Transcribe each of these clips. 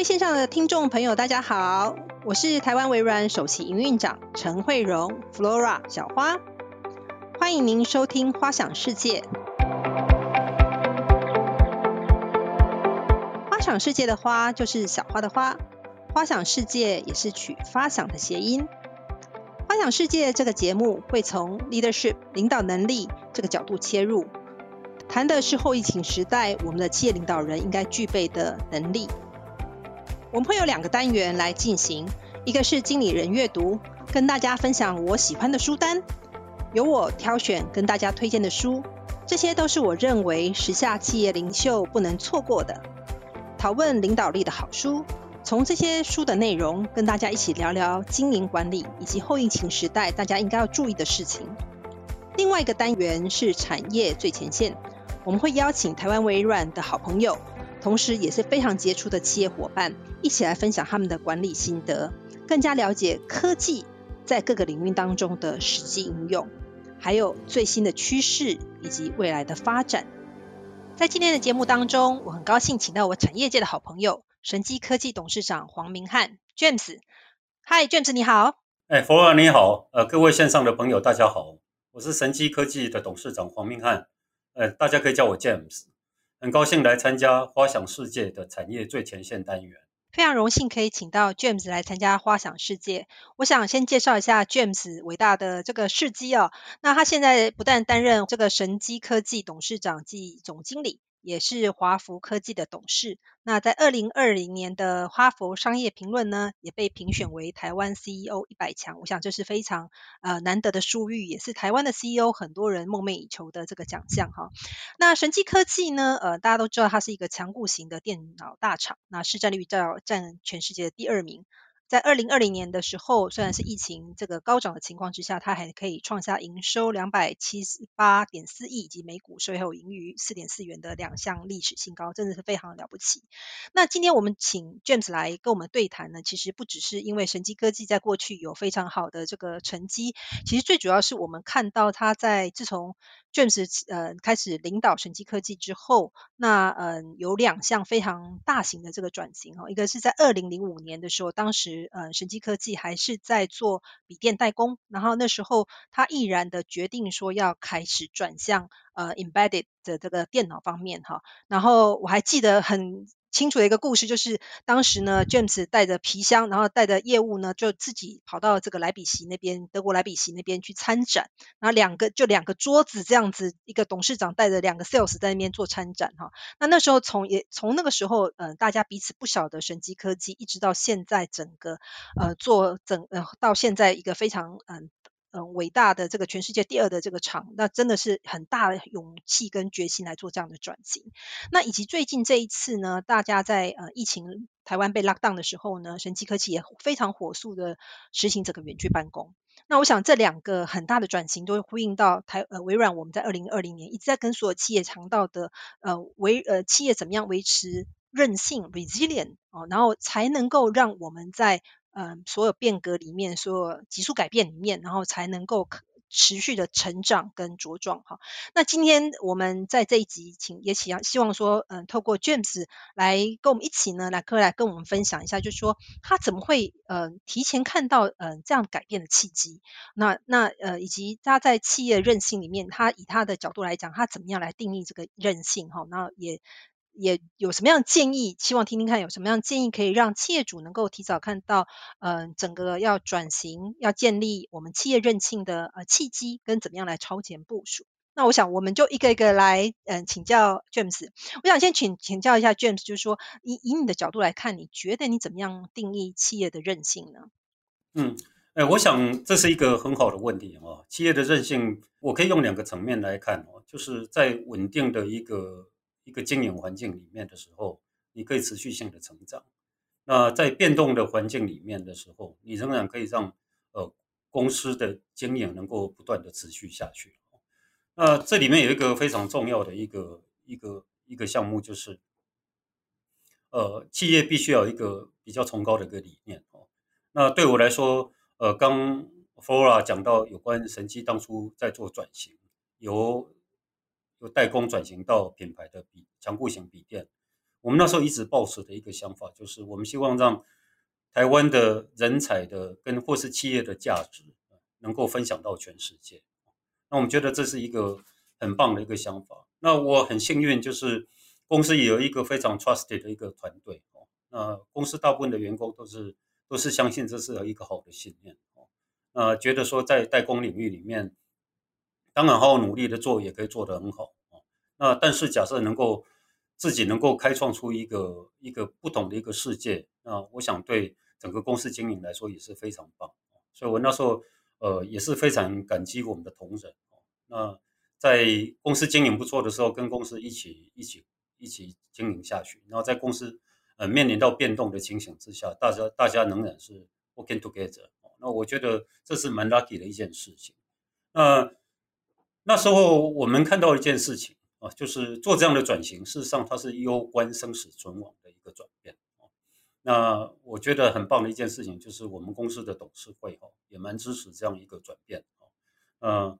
位线上的听众朋友，大家好，我是台湾微软首席营运长陈慧荣 （Flora 小花），欢迎您收听《花想世界》。花想世界的花就是小花的花，花想世界也是取发想的谐音。花想世界这个节目会从 leadership 领导能力这个角度切入，谈的是后疫情时代我们的企业领导人应该具备的能力。我们会有两个单元来进行，一个是经理人阅读，跟大家分享我喜欢的书单，由我挑选跟大家推荐的书，这些都是我认为时下企业领袖不能错过的，讨论领导力的好书。从这些书的内容，跟大家一起聊聊经营管理以及后疫情时代大家应该要注意的事情。另外一个单元是产业最前线，我们会邀请台湾微软的好朋友。同时也是非常杰出的企业伙伴，一起来分享他们的管理心得，更加了解科技在各个领域当中的实际应用，还有最新的趋势以及未来的发展。在今天的节目当中，我很高兴请到我产业界的好朋友，神机科技董事长黄明汉 James。嗨，James 你好。哎，佛尔你好。呃，各位线上的朋友大家好，我是神机科技的董事长黄明汉。呃，大家可以叫我 James。很高兴来参加花想世界的产业最前线单元。非常荣幸可以请到 James 来参加花想世界。我想先介绍一下 James 伟大的这个事迹哦。那他现在不但担任这个神机科技董事长及总经理。也是华福科技的董事。那在二零二零年的哈佛商业评论呢，也被评选为台湾 CEO 一百强。我想这是非常呃难得的殊遇，也是台湾的 CEO 很多人梦寐以求的这个奖项哈。那神机科技呢，呃大家都知道它是一个强固型的电脑大厂，那市占率占占全世界的第二名。在二零二零年的时候，虽然是疫情这个高涨的情况之下，它还可以创下营收两百七十八点四亿以及每股税后盈余四点四元的两项历史新高，真的是非常了不起。那今天我们请 James 来跟我们对谈呢，其实不只是因为神机科技在过去有非常好的这个成绩，其实最主要是我们看到它在自从 James 呃开始领导神机科技之后，那嗯有两项非常大型的这个转型哦，一个是在二零零五年的时候，当时呃神机科技还是在做笔电代工，然后那时候他毅然的决定说要开始转向呃 embedded 的这个电脑方面哈，然后我还记得很。清楚的一个故事就是，当时呢，James 带着皮箱，然后带着业务呢，就自己跑到这个莱比锡那边，德国莱比锡那边去参展，然后两个就两个桌子这样子，一个董事长带着两个 sales 在那边做参展哈。那那时候从也从那个时候，呃，大家彼此不晓得神机科技，一直到现在整个呃做整呃到现在一个非常嗯。嗯，伟大的这个全世界第二的这个厂，那真的是很大的勇气跟决心来做这样的转型。那以及最近这一次呢，大家在呃疫情台湾被 lock down 的时候呢，神奇科技也非常火速的实行整个远距办公。那我想这两个很大的转型都会呼应到台呃微软，我们在二零二零年一直在跟所有企业强调的呃维呃企业怎么样维持韧性 resilient 哦，然后才能够让我们在嗯，所有变革里面，所有急速改变里面，然后才能够持续的成长跟茁壮哈。那今天我们在这一集，请也请希望说，嗯，透过 James 来跟我们一起呢，来来跟我们分享一下，就是说他怎么会呃提前看到嗯这样改变的契机。那那呃以及他在企业韧性里面，他以他的角度来讲，他怎么样来定义这个韧性哈？那也。也有什么样的建议？希望听听看有什么样建议可以让企业主能够提早看到，嗯，整个要转型、要建立我们企业韧性的呃契机，跟怎么样来超前部署。那我想我们就一个一个来，嗯，请教 James。我想先请请教一下 James，就是说，以以你的角度来看，你觉得你怎么样定义企业的韧性呢？嗯，哎，我想这是一个很好的问题哦。企业的韧性，我可以用两个层面来看哦，就是在稳定的一个。一个经营环境里面的时候，你可以持续性的成长。那在变动的环境里面的时候，你仍然可以让呃公司的经营能够不断的持续下去。那这里面有一个非常重要的一个一个一个项目，就是呃企业必须要一个比较崇高的一个理念哦。那对我来说，呃，刚 Flora 讲到有关神机当初在做转型，由由代工转型到品牌的笔强固型笔电，我们那时候一直抱持的一个想法，就是我们希望让台湾的人才的跟或是企业的价值能够分享到全世界。那我们觉得这是一个很棒的一个想法。那我很幸运，就是公司也有一个非常 trusted 的一个团队哦。那公司大部分的员工都是都是相信这是一个好的信念哦。呃，觉得说在代工领域里面，当然好好努力的做也可以做得很好哦。那但是假设能够自己能够开创出一个一个不同的一个世界，那我想对整个公司经营来说也是非常棒。所以我那时候呃也是非常感激我们的同仁。那在公司经营不错的时候，跟公司一起一起一起经营下去。然后在公司呃面临到变动的情形之下，大家大家仍然是 working together。那我觉得这是蛮 lucky 的一件事情。那那时候我们看到一件事情啊，就是做这样的转型，事实上它是攸关生死存亡的一个转变。那我觉得很棒的一件事情，就是我们公司的董事会哈也蛮支持这样一个转变。嗯。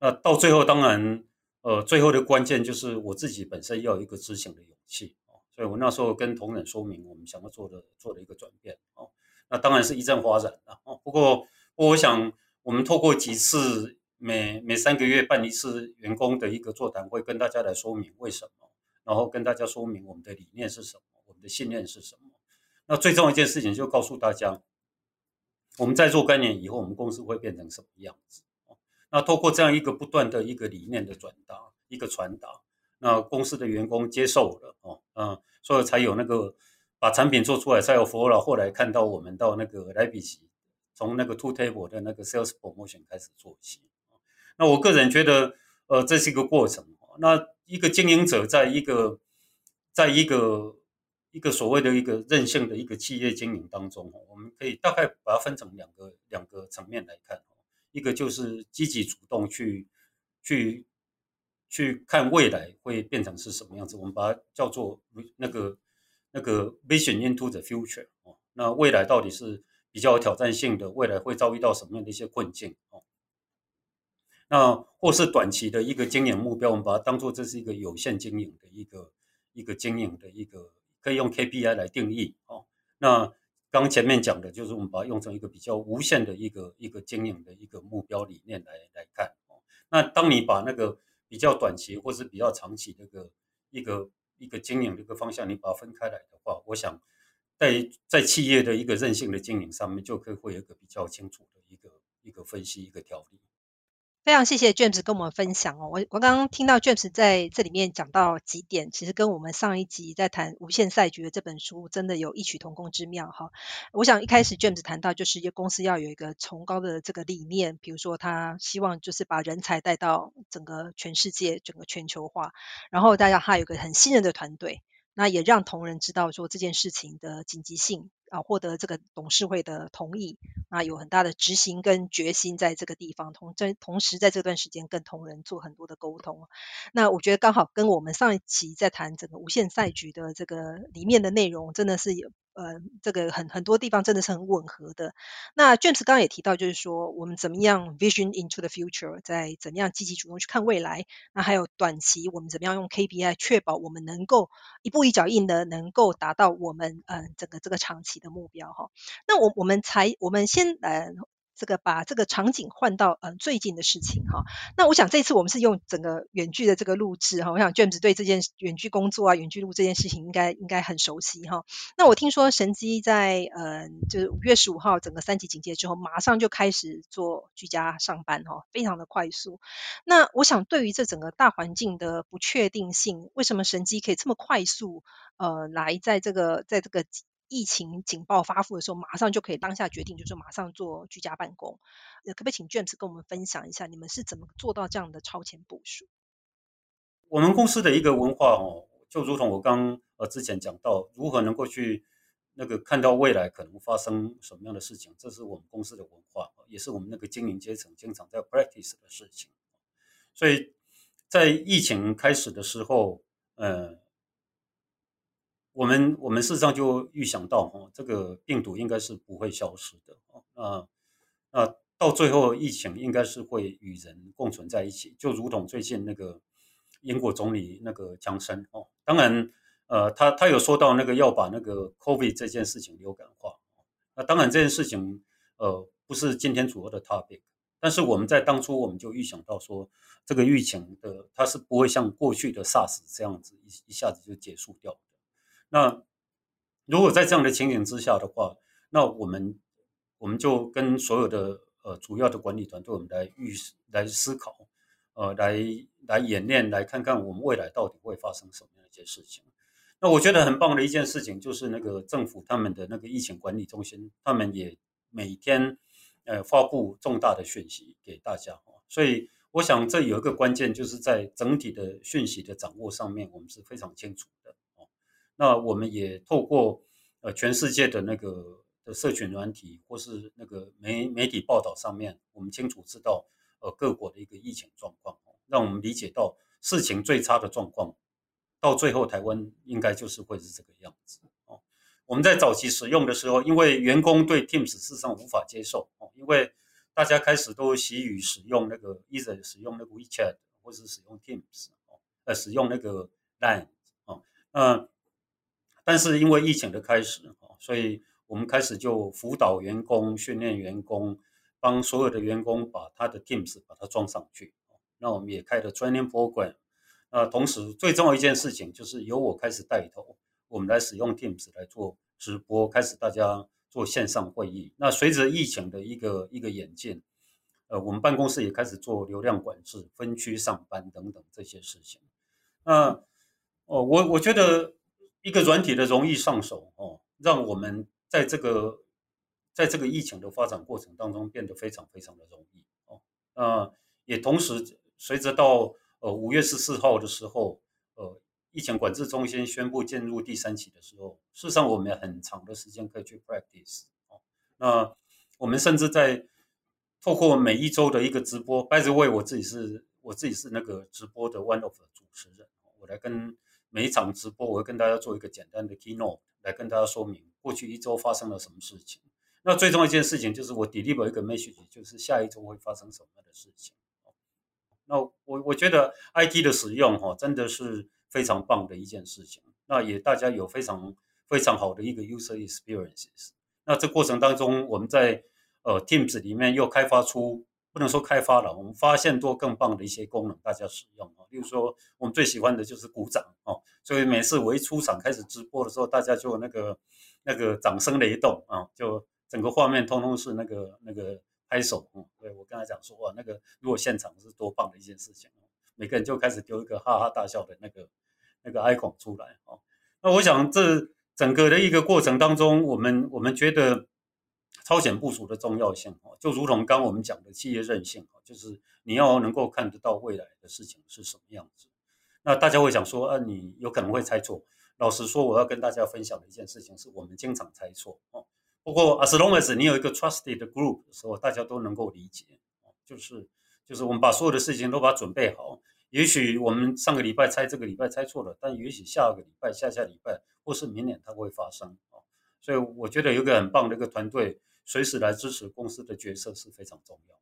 那到最后，当然，呃，最后的关键就是我自己本身要有一个执行的勇气啊，所以我那时候跟同仁说明我们想要做的做的一个转变啊，那当然是一阵发展啊。不过，我想我们透过几次每每三个月办一次员工的一个座谈会，跟大家来说明为什么，然后跟大家说明我们的理念是什么，我们的信念是什么。那最重要一件事情就告诉大家，我们在做概念以后，我们公司会变成什么样子。那透过这样一个不断的一个理念的转达，一个传达，那公司的员工接受了哦，嗯，所以才有那个把产品做出来，才有佛老后来看到我们到那个莱比锡，从那个 two table 的那个 sales promotion 开始做起。那我个人觉得，呃，这是一个过程。那一个经营者在一个在一个一个所谓的一个任性的一个企业经营当中，我们可以大概把它分成两个两个层面来看。一个就是积极主动去去去看未来会变成是什么样子，我们把它叫做那个那个 vision into the future 哦。那未来到底是比较有挑战性的，未来会遭遇到什么样的一些困境哦？那或是短期的一个经营目标，我们把它当做这是一个有限经营的一个一个经营的一个可以用 KPI 来定义哦。那刚前面讲的就是我们把它用成一个比较无限的一个一个经营的一个目标理念来来看哦。那当你把那个比较短期或是比较长期这个一个一个经营的一个方向，你把它分开来的话，我想在在企业的一个韧性的经营上面，就可以会有一个比较清楚的一个一个分析一个条理。非常谢谢 James 跟我们分享哦，我我刚刚听到 James 在这里面讲到几点，其实跟我们上一集在谈无限赛局的这本书真的有异曲同工之妙哈。我想一开始 James 谈到就是一个公司要有一个崇高的这个理念，比如说他希望就是把人才带到整个全世界，整个全球化，然后大家他有个很信任的团队，那也让同仁知道说这件事情的紧急性。啊，获得这个董事会的同意，啊有很大的执行跟决心在这个地方，同在同时在这段时间跟同仁做很多的沟通。那我觉得刚好跟我们上一期在谈整个无限赛局的这个里面的内容，真的是有。呃，这个很很多地方真的是很吻合的。那卷子刚刚也提到，就是说我们怎么样 vision into the future，在怎么样积极主动去看未来。那还有短期，我们怎么样用 KPI 确保我们能够一步一脚印的能够达到我们嗯整个这个长期的目标哈。那我我们才我们先呃。这个把这个场景换到呃最近的事情哈，那我想这次我们是用整个远距的这个录制哈，我想 James 对这件远距工作啊、远距录这件事情应该应该很熟悉哈。那我听说神机在呃就是五月十五号整个三级警戒之后，马上就开始做居家上班哈，非常的快速。那我想对于这整个大环境的不确定性，为什么神机可以这么快速呃来在这个在这个疫情警报发布的时候，马上就可以当下决定，就是马上做居家办公。可不可以请 James 跟我们分享一下，你们是怎么做到这样的超前部署？我们公司的一个文化哦，就如同我刚呃之前讲到，如何能够去那个看到未来可能发生什么样的事情，这是我们公司的文化，也是我们那个经营阶层经常在 practice 的事情。所以在疫情开始的时候，呃。我们我们事实上就预想到哈，这个病毒应该是不会消失的啊，那那到最后疫情应该是会与人共存在一起，就如同最近那个英国总理那个强生哦，当然呃，他他有说到那个要把那个 COVID 这件事情流感化。那当然这件事情呃不是今天主要的 topic，但是我们在当初我们就预想到说，这个疫情的它是不会像过去的 SARS 这样子一一下子就结束掉的。那如果在这样的情景之下的话，那我们我们就跟所有的呃主要的管理团队，我们来预来思考，呃，来来演练，来看看我们未来到底会发生什么样一些事情。那我觉得很棒的一件事情就是那个政府他们的那个疫情管理中心，他们也每天呃发布重大的讯息给大家所以我想这有一个关键，就是在整体的讯息的掌握上面，我们是非常清楚的。那我们也透过呃全世界的那个的社群软体或是那个媒媒体报道上面，我们清楚知道呃各国的一个疫情状况，让我们理解到事情最差的状况。到最后，台湾应该就是会是这个样子哦。我们在早期使用的时候，因为员工对 Teams 事实上无法接受哦，因为大家开始都习于使用那个 either 使用那个 WeChat 或是使用 Teams 哦，呃，使用那个 Line 哦，嗯，但是因为疫情的开始哦，所以我们开始就辅导员工、训练员工，帮所有的员工把他的 Teams 把它装上去。那我们也开了 Training Program。那同时，最重要一件事情就是由我开始带头，我们来使用 Teams 来做直播，开始大家做线上会议。那随着疫情的一个一个演进，呃，我们办公室也开始做流量管制、分区上班等等这些事情。那哦，我我觉得一个软体的容易上手哦，让我们在这个在这个疫情的发展过程当中变得非常非常的容易哦。那也同时随着到呃，五月十四号的时候，呃，疫情管制中心宣布进入第三期的时候，事实上我们很长的时间可以去 practice 哦。那我们甚至在透过每一周的一个直播，by the way，我自己是我自己是那个直播的 one of 主持人，我来跟每一场直播，我会跟大家做一个简单的 keynote，来跟大家说明过去一周发生了什么事情。那最重要一件事情就是我 deliver 一个 message，就是下一周会发生什么样的事情。那我我觉得 IT 的使用哈真的是非常棒的一件事情。那也大家有非常非常好的一个 user experiences。那这过程当中，我们在呃 Teams 里面又开发出不能说开发了，我们发现多更棒的一些功能，大家使用啊。例如说，我们最喜欢的就是鼓掌哦。所以每次我一出场开始直播的时候，大家就那个那个掌声雷动啊，就整个画面通通是那个那个。拍手，嗯，对我跟他讲说，哇，那个如果现场是多棒的一件事情，每个人就开始丢一个哈哈大笑的那个那个 icon 出来哦。那我想这整个的一个过程当中，我们我们觉得超前部署的重要性哦，就如同刚我们讲的企业韧性哦，就是你要能够看得到未来的事情是什么样子。那大家会想说，啊，你有可能会猜错。老实说，我要跟大家分享的一件事情是我们经常猜错哦。不过，as long as 你有一个 trusted group 的时候，大家都能够理解，就是就是我们把所有的事情都把它准备好。也许我们上个礼拜猜这个礼拜猜错了，但也许下个礼拜、下下礼拜或是明年它会发生啊。所以我觉得有一个很棒的一个团队，随时来支持公司的决策是非常重要的。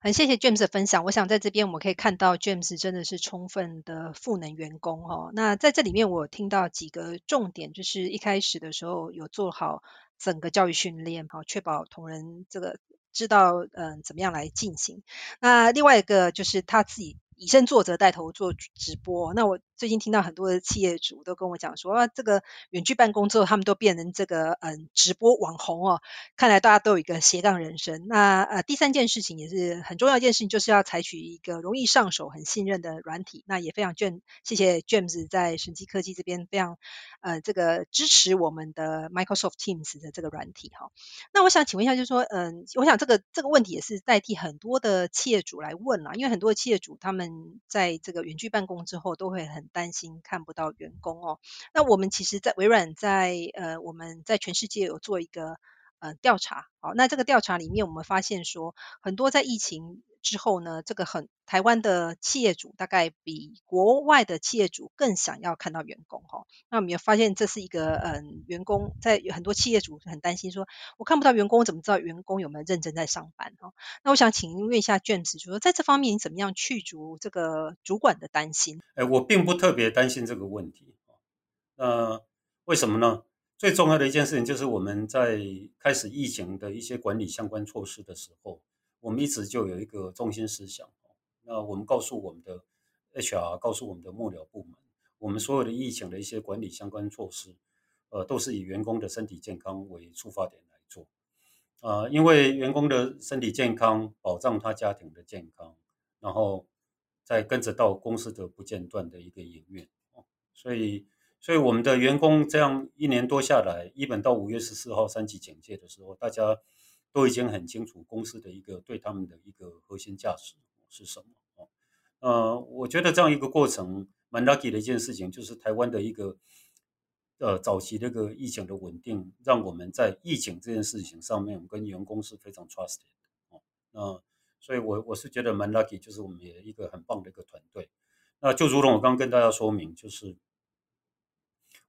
很谢谢 James 的分享，我想在这边我们可以看到 James 真的是充分的赋能员工哦。那在这里面我听到几个重点，就是一开始的时候有做好。整个教育训练，好，确保同仁这个知道，嗯，怎么样来进行。那另外一个就是他自己。以身作则，带头做直播。那我最近听到很多的企业主都跟我讲说，啊，这个远距办公之后，他们都变成这个嗯直播网红哦。看来大家都有一个斜杠人生。那呃，第三件事情也是很重要一件事情，就是要采取一个容易上手、很信任的软体。那也非常卷，谢谢 James 在神机科技这边非常呃这个支持我们的 Microsoft Teams 的这个软体哈。那我想请问一下，就是说，嗯，我想这个这个问题也是代替很多的企业主来问了，因为很多的企业主他们。在这个远距办公之后，都会很担心看不到员工哦。那我们其实，在微软在呃，我们在全世界有做一个呃调查，好，那这个调查里面，我们发现说，很多在疫情。之后呢，这个很台湾的企业主大概比国外的企业主更想要看到员工哈。那我们也发现这是一个嗯，员工在很多企业主很担心说，我看不到员工，怎么知道员工有没有认真在上班哈？那我想请问一下卷子，就说在这方面你怎么样去除这个主管的担心？哎，我并不特别担心这个问题那为什么呢？最重要的一件事情就是我们在开始疫情的一些管理相关措施的时候，我们一直就有一个中心思想。那我们告诉我们的 HR，告诉我们的幕僚部门，我们所有的疫情的一些管理相关措施，呃，都是以员工的身体健康为出发点来做。啊，因为员工的身体健康，保障他家庭的健康，然后再跟着到公司的不间断的一个营运。所以，所以我们的员工这样一年多下来，一本到五月十四号三级警戒的时候，大家都已经很清楚公司的一个对他们的一个核心价值是什么。哦，呃，我觉得这样一个过程蛮 lucky 的一件事情，就是台湾的一个呃早期这个疫情的稳定，让我们在疫情这件事情上面，跟员工是非常 trusted 的。哦，那所以我我是觉得蛮 lucky，就是我们也一个很棒的一个团队。那就如同我刚刚跟大家说明，就是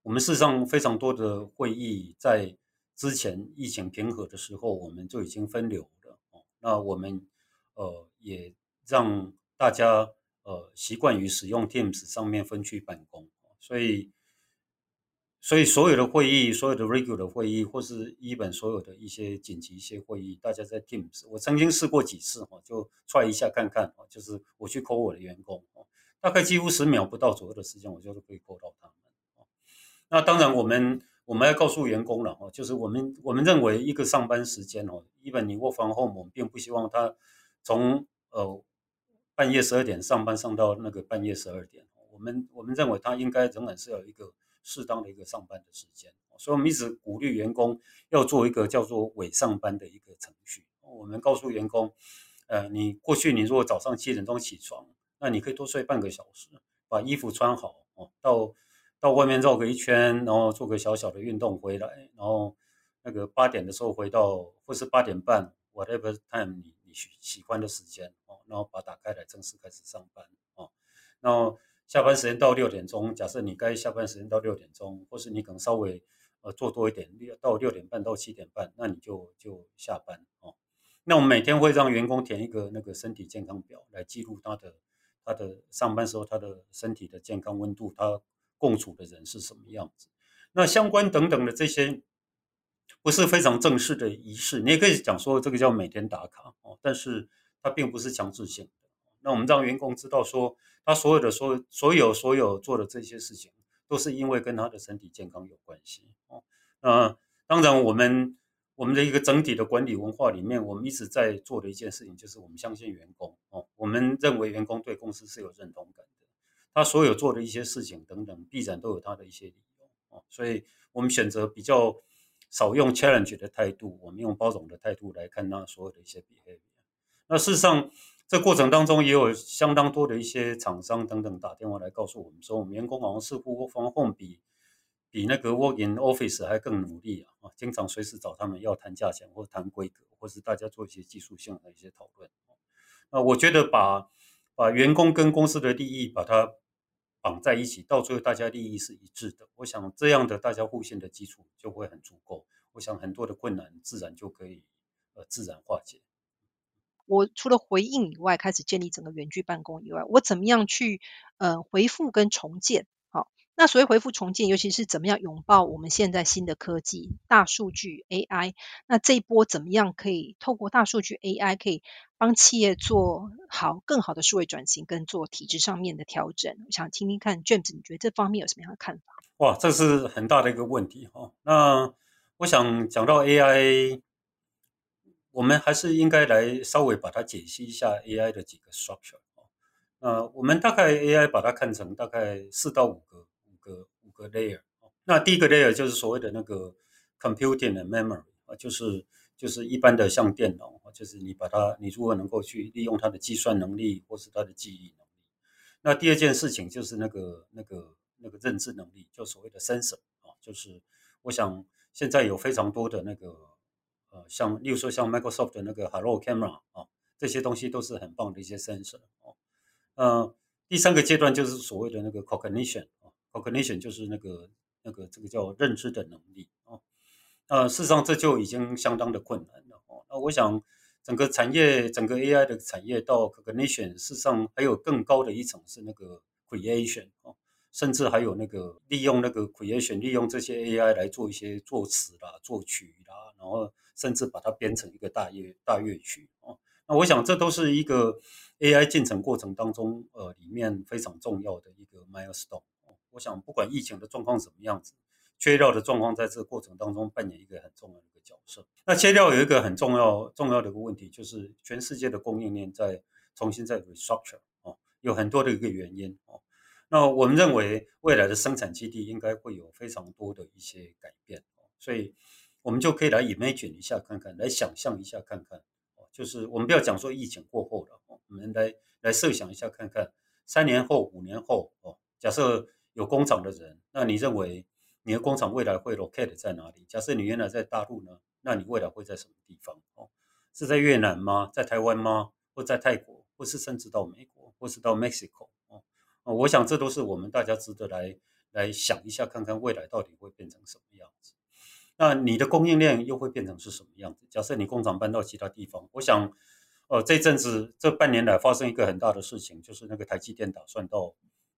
我们事实上非常多的会议在之前疫情平和的时候，我们就已经分流了哦。那我们呃也让大家呃习惯于使用 Teams 上面分区办公，所以所以所有的会议，所有的 regular 会议，或是一本所有的一些紧急一些会议，大家在 Teams，我曾经试过几次哈，就 try 一下看看就是我去 call 我的员工大概几乎十秒不到左右的时间，我就是可以 call 到他们。那当然，我们我们要告诉员工了哈，就是我们我们认为一个上班时间哦，一本你 work from home，我们并不希望他从呃半夜十二点上班上到那个半夜十二点。我们我们认为他应该仍然是有一个适当的一个上班的时间，所以我们一直鼓励员工要做一个叫做伪上班的一个程序。我们告诉员工，呃，你过去你如果早上七点钟起床。那你可以多睡半个小时，把衣服穿好哦，到到外面绕个一圈，然后做个小小的运动回来，然后那个八点的时候回到，或是八点半，whatever time 你你喜喜欢的时间哦，然后把打开来正式开始上班哦，然后下班时间到六点钟，假设你该下班时间到六点钟，或是你可能稍微呃做多一点，六到六点半到七点半，那你就就下班哦。那我们每天会让员工填一个那个身体健康表来记录他的。他的上班时候，他的身体的健康温度，他共处的人是什么样子？那相关等等的这些，不是非常正式的仪式，你也可以讲说这个叫每天打卡哦，但是它并不是强制性的。那我们让员工知道说，他所有的所所有所有做的这些事情，都是因为跟他的身体健康有关系哦。那当然我们。我们的一个整体的管理文化里面，我们一直在做的一件事情，就是我们相信员工哦。我们认为员工对公司是有认同感的，他所有做的一些事情等等，必然都有他的一些理由哦。所以，我们选择比较少用 challenge 的态度，我们用包容的态度来看他所有的一些 behavior。那事实上，这过程当中也有相当多的一些厂商等等打电话来告诉我们说，我们员工好像似乎防控比。比那个 work in office 还更努力啊！啊，经常随时找他们要谈价钱，或谈规格，或是大家做一些技术性的一些讨论。那我觉得把把员工跟公司的利益把它绑在一起，到最后大家利益是一致的。我想这样的大家互信的基础就会很足够。我想很多的困难自然就可以呃自然化解。我除了回应以外，开始建立整个园区办公以外，我怎么样去呃回复跟重建？那所谓恢复重建，尤其是怎么样拥抱我们现在新的科技、大数据、AI，那这一波怎么样可以透过大数据、AI 可以帮企业做好更好的数位转型，跟做体制上面的调整？我想听听看，James，你觉得这方面有什么样的看法？哇，这是很大的一个问题哈。那我想讲到 AI，我们还是应该来稍微把它解析一下 AI 的几个 structure 啊呃，我们大概 AI 把它看成大概四到五个。个 layer 那第一个 layer 就是所谓的那个 computing 的 memory 啊，就是就是一般的像电脑，就是你把它，你如何能够去利用它的计算能力或是它的记忆能力。那第二件事情就是那个那个那个认知能力，就所谓的 sensor 啊，就是我想现在有非常多的那个呃，像例如说像 Microsoft 的那个 Hello Camera 啊，这些东西都是很棒的一些 sensor 哦。呃，第三个阶段就是所谓的那个 cognition。Cognition 就是那个那个这个叫认知的能力哦，呃，事实上这就已经相当的困难了哦。那我想整个产业整个 AI 的产业到 Cognition，事实上还有更高的一层是那个 Creation 哦。甚至还有那个利用那个 creation，利用这些 AI 来做一些作词啦、作曲啦，然后甚至把它编成一个大乐大乐曲哦。那我想这都是一个 AI 进程过程当中呃里面非常重要的一个 milestone。我想不管疫情的状况怎么样子，缺料的状况在这个过程当中扮演一个很重要的一个角色。那缺料有一个很重要重要的一个问题，就是全世界的供应链在重新在 restructure 哦，有很多的一个原因哦。那我们认为未来的生产基地应该会有非常多的一些改变，所以我们就可以来 imagine 一下看看，来想象一下看看，哦，就是我们不要讲说疫情过后了，哦，我们来来设想一下看看，三年后、五年后，哦，假设有工厂的人，那你认为你的工厂未来会 locate 在哪里？假设你原来在大陆呢，那你未来会在什么地方？哦，是在越南吗？在台湾吗？或在泰国？或是甚至到美国？或是到 Mexico？哦，我想这都是我们大家值得来来想一下，看看未来到底会变成什么样子。那你的供应链又会变成是什么样子？假设你工厂搬到其他地方，我想，呃，这阵子这半年来发生一个很大的事情，就是那个台积电打算到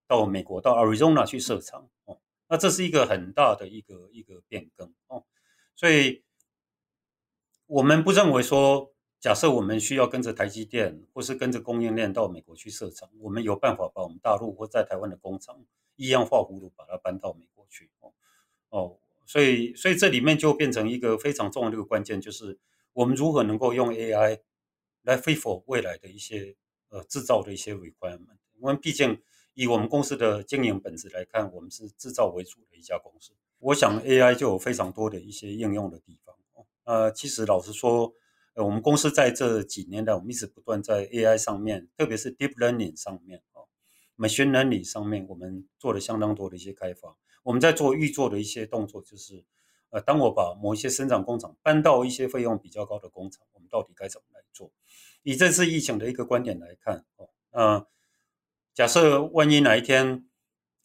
到美国到 Arizona 去设厂哦。那这是一个很大的一个一个变更哦。所以，我们不认为说。假设我们需要跟着台积电，或是跟着供应链到美国去设厂，我们有办法把我们大陆或在台湾的工厂一样画葫芦，把它搬到美国去哦。哦，所以所以这里面就变成一个非常重要的一个关键，就是我们如何能够用 AI 来 f 否未来的一些呃制造的一些 requirement。因为毕竟以我们公司的经营本质来看，我们是制造为主的一家公司。我想 AI 就有非常多的一些应用的地方。呃，其实老实说。呃，我们公司在这几年来，我们一直不断在 AI 上面，特别是 Deep Learning 上面哦，Machine Learning 上面，我们做了相当多的一些开发。我们在做预做的一些动作，就是呃，当我把某一些生产工厂搬到一些费用比较高的工厂，我们到底该怎么来做？以这次疫情的一个观点来看哦，那假设万一哪一天，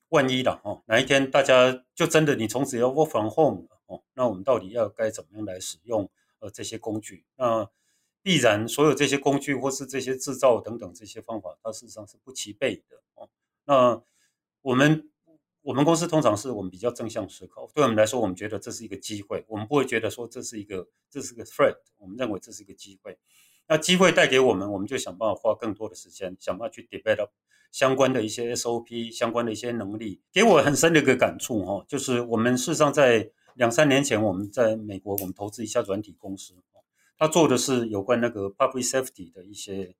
万一了哦，哪一天大家就真的你从此要 Work from Home 了哦，那我们到底要该怎么样来使用？呃，这些工具，那必然所有这些工具或是这些制造等等这些方法，它事实上是不齐备的哦。那我们我们公司通常是我们比较正向思考，对我们来说，我们觉得这是一个机会，我们不会觉得说这是一个这是个 threat，我们认为这是一个机会。那机会带给我们，我们就想办法花更多的时间，想办法去 develop 相关的一些 SOP，相关的一些能力。给我很深的一个感触哈，就是我们事实上在。两三年前，我们在美国，我们投资一家软体公司，他做的是有关那个 public safety 的一些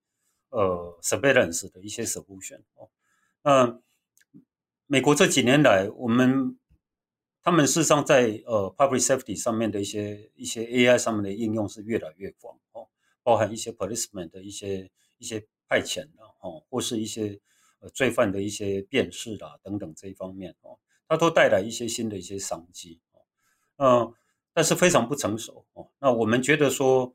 呃 surveillance 的一些 solution 哦。那美国这几年来，我们他们事实上在呃 public safety 上面的一些一些 AI 上面的应用是越来越广哦，包含一些 policeman 的一些一些派遣的哦，或是一些呃罪犯的一些辨识啦等等这一方面哦，它都带来一些新的一些商机哦。嗯，但是非常不成熟哦。那我们觉得说，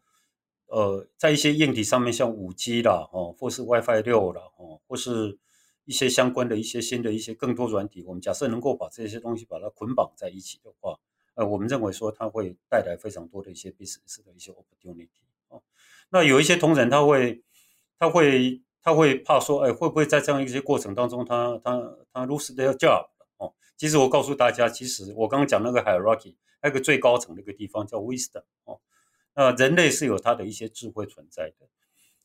呃，在一些硬体上面，像五 G 啦，哦，或是 WiFi 六啦，哦，或是一些相关的一些新的一些更多软体，我们假设能够把这些东西把它捆绑在一起的话，呃，我们认为说它会带来非常多的一些 business 的一些 opportunity 哦。那有一些同仁他会，他会，他会怕说，哎，会不会在这样一些过程当中，他他他 lose their job 哦？其实我告诉大家，其实我刚刚讲那个 hierarchy。那个最高层那个地方叫 wisdom 哦，那人类是有它的一些智慧存在的。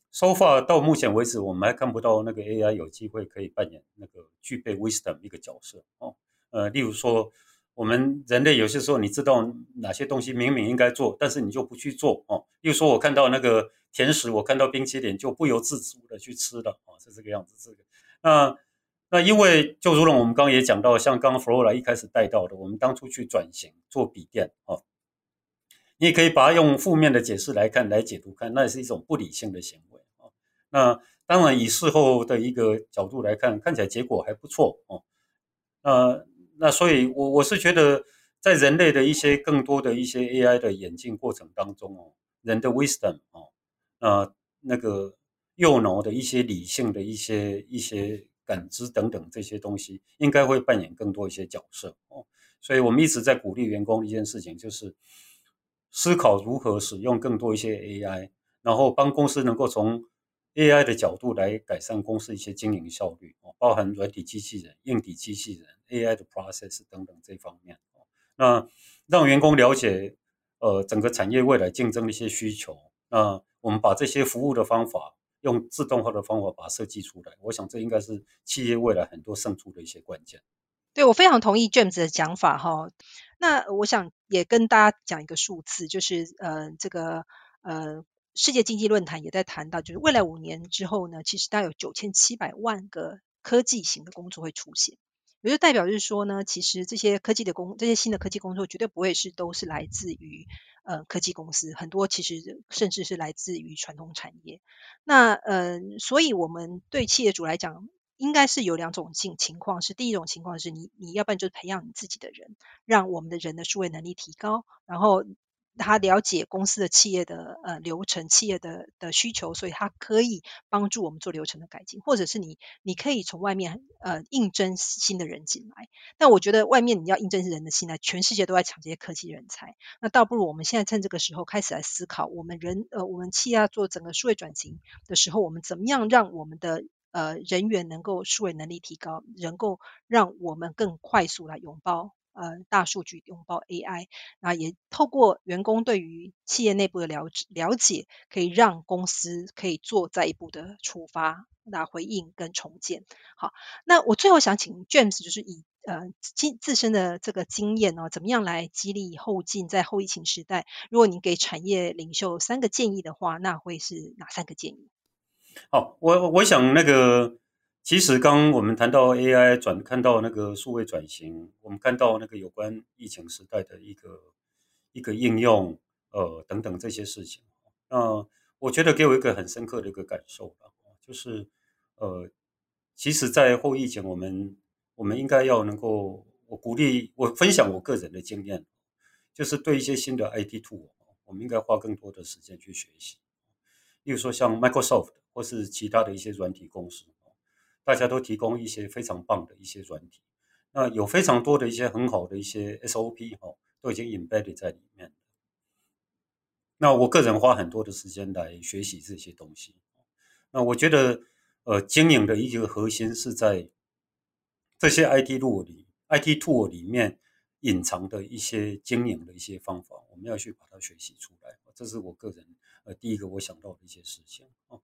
So far 到目前为止，我们还看不到那个 AI 有机会可以扮演那个具备 wisdom 一个角色哦。呃，例如说，我们人类有些时候你知道哪些东西明明应该做，但是你就不去做哦。又说，我看到那个甜食，我看到冰淇淋就不由自主的去吃了哦，是这个样子。这个那。那因为就如同我们刚刚也讲到，像刚刚 Flora 一开始带到的，我们当初去转型做笔电，哦，你也可以把它用负面的解释来看，来解读看，那是一种不理性的行为，哦。那当然以事后的一个角度来看，看起来结果还不错，哦。呃，那所以，我我是觉得，在人类的一些更多的一些 AI 的演进过程当中，哦，人的 wisdom，哦，呃，那个右脑的一些理性的一些一些。感知等等这些东西，应该会扮演更多一些角色哦。所以我们一直在鼓励员工一件事情，就是思考如何使用更多一些 AI，然后帮公司能够从 AI 的角度来改善公司一些经营效率哦，包含软体机器人、硬体机器人、AI 的 process 等等这方面。那让员工了解呃整个产业未来竞争的一些需求。那我们把这些服务的方法用自动化的方法把它设计出来，我想这应该是企业未来很多胜出的一些关键。对，我非常同意 James 的讲法哈。那我想也跟大家讲一个数字，就是呃，这个呃，世界经济论坛也在谈到，就是未来五年之后呢，其实大概有九千七百万个科技型的工作会出现。也就代表就是说呢，其实这些科技的工，这些新的科技工作绝对不会是都是来自于呃科技公司，很多其实甚至是来自于传统产业。那呃，所以我们对企业主来讲。应该是有两种情情况，是第一种情况是你你要不然就培养你自己的人，让我们的人的数位能力提高，然后他了解公司的企业的呃流程、企业的的需求，所以他可以帮助我们做流程的改进，或者是你你可以从外面呃应征新的人进来。但我觉得外面你要应征人的进来，全世界都在抢这些科技人才，那倒不如我们现在趁这个时候开始来思考，我们人呃我们企业要做整个数位转型的时候，我们怎么样让我们的呃，人员能够数位能力提高，能够让我们更快速来拥抱呃大数据，拥抱 AI，那也透过员工对于企业内部的了了解，可以让公司可以做再一步的出发、那回应跟重建。好，那我最后想请 James，就是以呃经自身的这个经验哦，怎么样来激励后进在后疫情时代？如果你给产业领袖三个建议的话，那会是哪三个建议？好，我我想那个，其实刚我们谈到 AI 转，看到那个数位转型，我们看到那个有关疫情时代的一个一个应用，呃，等等这些事情。那我觉得给我一个很深刻的一个感受吧，就是呃，其实，在后疫情，我们我们应该要能够，我鼓励我分享我个人的经验，就是对一些新的 IT tool，我们应该花更多的时间去学习。例如说像 Microsoft。或是其他的一些软体公司，大家都提供一些非常棒的一些软体，那有非常多的一些很好的一些 SOP 哈，都已经 embedded 在里面。那我个人花很多的时间来学习这些东西。那我觉得，呃，经营的一个核心是在这些 IT tool 里，IT tool 里面隐藏的一些经营的一些方法，我们要去把它学习出来。这是我个人呃第一个我想到的一些事情啊。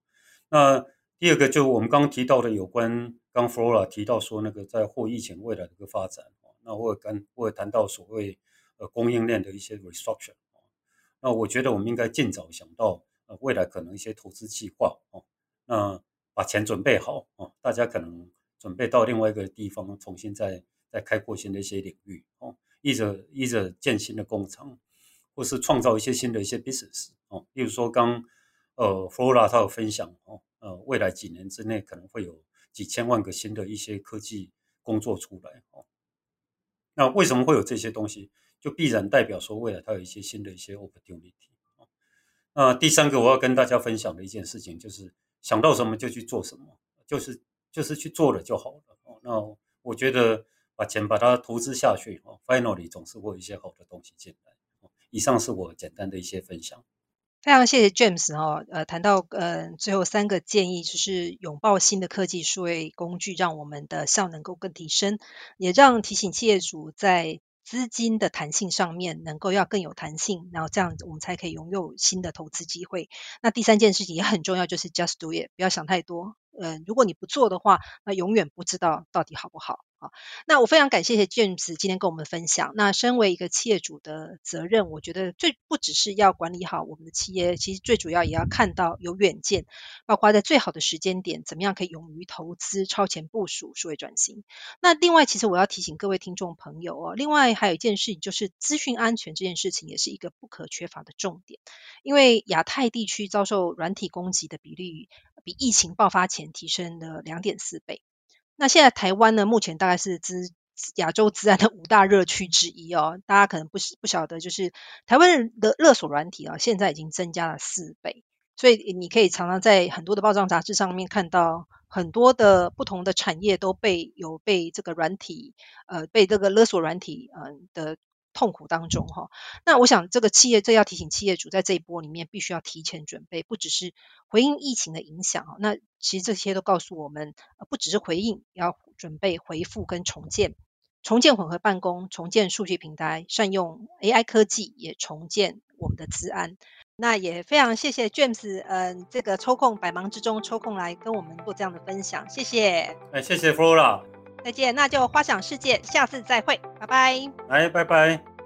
那第二个就我们刚刚提到的有关，刚 Flora 提到说那个在后疫情未来的一个发展，那我也跟我也谈到所谓呃供应链的一些 restructure，那我觉得我们应该尽早想到呃未来可能一些投资计划哦，那把钱准备好哦，大家可能准备到另外一个地方重新再再开阔新的一些领域哦，一直一直建新的工厂，或是创造一些新的一些 business 哦，例如说刚。呃，Flora 他有分享哦，呃，未来几年之内可能会有几千万个新的一些科技工作出来哦。那为什么会有这些东西？就必然代表说未来它有一些新的一些 opportunity 哦。那第三个我要跟大家分享的一件事情就是想到什么就去做什么，就是就是去做了就好了哦。那我觉得把钱把它投资下去哦，finally 总是会有一些好的东西进来。以上是我简单的一些分享。非常谢谢 James 哈，呃，谈到呃最后三个建议，就是拥抱新的科技数位工具，让我们的效能够更提升，也让提醒企业主在资金的弹性上面能够要更有弹性，然后这样我们才可以拥有新的投资机会。那第三件事情也很重要，就是 Just do it，不要想太多。嗯，如果你不做的话，那永远不知道到底好不好。好，那我非常感谢谢 James 今天跟我们分享。那身为一个企业主的责任，我觉得最不只是要管理好我们的企业，其实最主要也要看到有远见，包括在最好的时间点，怎么样可以勇于投资、超前部署、数位转型。那另外，其实我要提醒各位听众朋友哦，另外还有一件事情，就是资讯安全这件事情也是一个不可缺乏的重点，因为亚太地区遭受软体攻击的比例比疫情爆发前提升了两点四倍。那现在台湾呢，目前大概是资亚洲自然的五大热区之一哦。大家可能不不晓得，就是台湾的勒索软体啊，现在已经增加了四倍。所以你可以常常在很多的报章杂志上面看到，很多的不同的产业都被有被这个软体呃被这个勒索软体嗯的。痛苦当中哈，那我想这个企业这要提醒企业主，在这一波里面必须要提前准备，不只是回应疫情的影响哈那其实这些都告诉我们，不只是回应，要准备回复跟重建。重建混合办公，重建数据平台，善用 AI 科技，也重建我们的资安。那也非常谢谢 James，嗯，这个抽空百忙之中抽空来跟我们做这样的分享，谢谢。哎，谢谢 Flora，再见，那就花想世界，下次再会，拜拜。来，拜拜。